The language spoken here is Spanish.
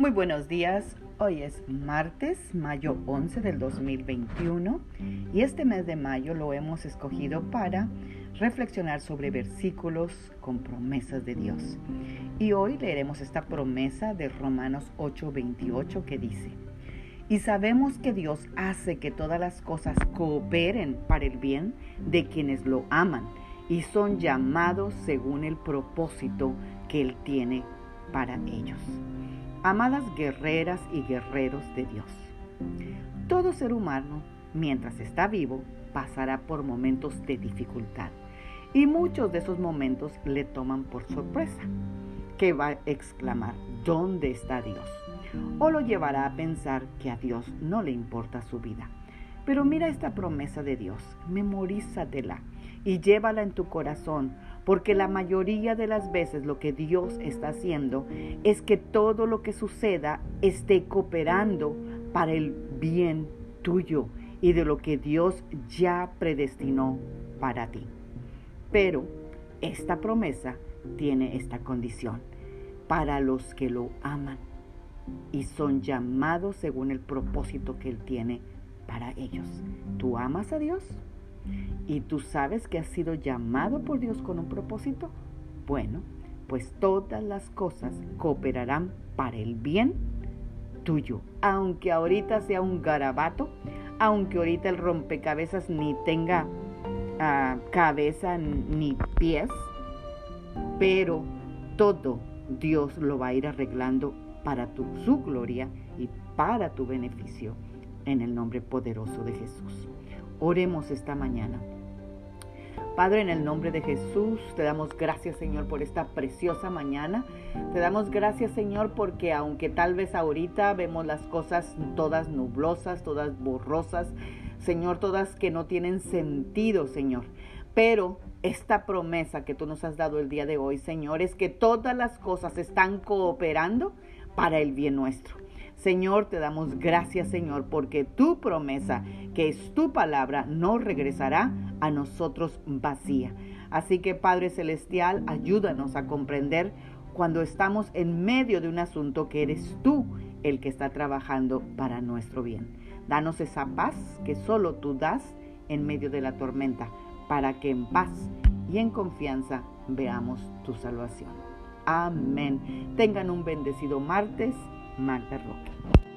Muy buenos días, hoy es martes, mayo 11 del 2021 y este mes de mayo lo hemos escogido para reflexionar sobre versículos con promesas de Dios. Y hoy leeremos esta promesa de Romanos 8:28 que dice, y sabemos que Dios hace que todas las cosas cooperen para el bien de quienes lo aman y son llamados según el propósito que Él tiene para ellos. Amadas guerreras y guerreros de Dios, todo ser humano, mientras está vivo, pasará por momentos de dificultad y muchos de esos momentos le toman por sorpresa, que va a exclamar, ¿dónde está Dios? O lo llevará a pensar que a Dios no le importa su vida. Pero mira esta promesa de Dios, memorízatela y llévala en tu corazón, porque la mayoría de las veces lo que Dios está haciendo es que todo lo que suceda esté cooperando para el bien tuyo y de lo que Dios ya predestinó para ti. Pero esta promesa tiene esta condición para los que lo aman y son llamados según el propósito que Él tiene para ellos. ¿Tú amas a Dios? ¿Y tú sabes que has sido llamado por Dios con un propósito? Bueno, pues todas las cosas cooperarán para el bien tuyo. Aunque ahorita sea un garabato, aunque ahorita el rompecabezas ni tenga ah, cabeza ni pies, pero todo Dios lo va a ir arreglando para tu, su gloria y para tu beneficio en el nombre poderoso de Jesús. Oremos esta mañana. Padre, en el nombre de Jesús, te damos gracias, Señor, por esta preciosa mañana. Te damos gracias, Señor, porque aunque tal vez ahorita vemos las cosas todas nublosas, todas borrosas, Señor, todas que no tienen sentido, Señor. Pero esta promesa que tú nos has dado el día de hoy, Señor, es que todas las cosas están cooperando para el bien nuestro. Señor, te damos gracias, Señor, porque tu promesa, que es tu palabra, no regresará a nosotros vacía. Así que, Padre Celestial, ayúdanos a comprender cuando estamos en medio de un asunto que eres tú el que está trabajando para nuestro bien. Danos esa paz que solo tú das en medio de la tormenta, para que en paz y en confianza veamos tu salvación. Amén. Tengan un bendecido martes Magda Roque.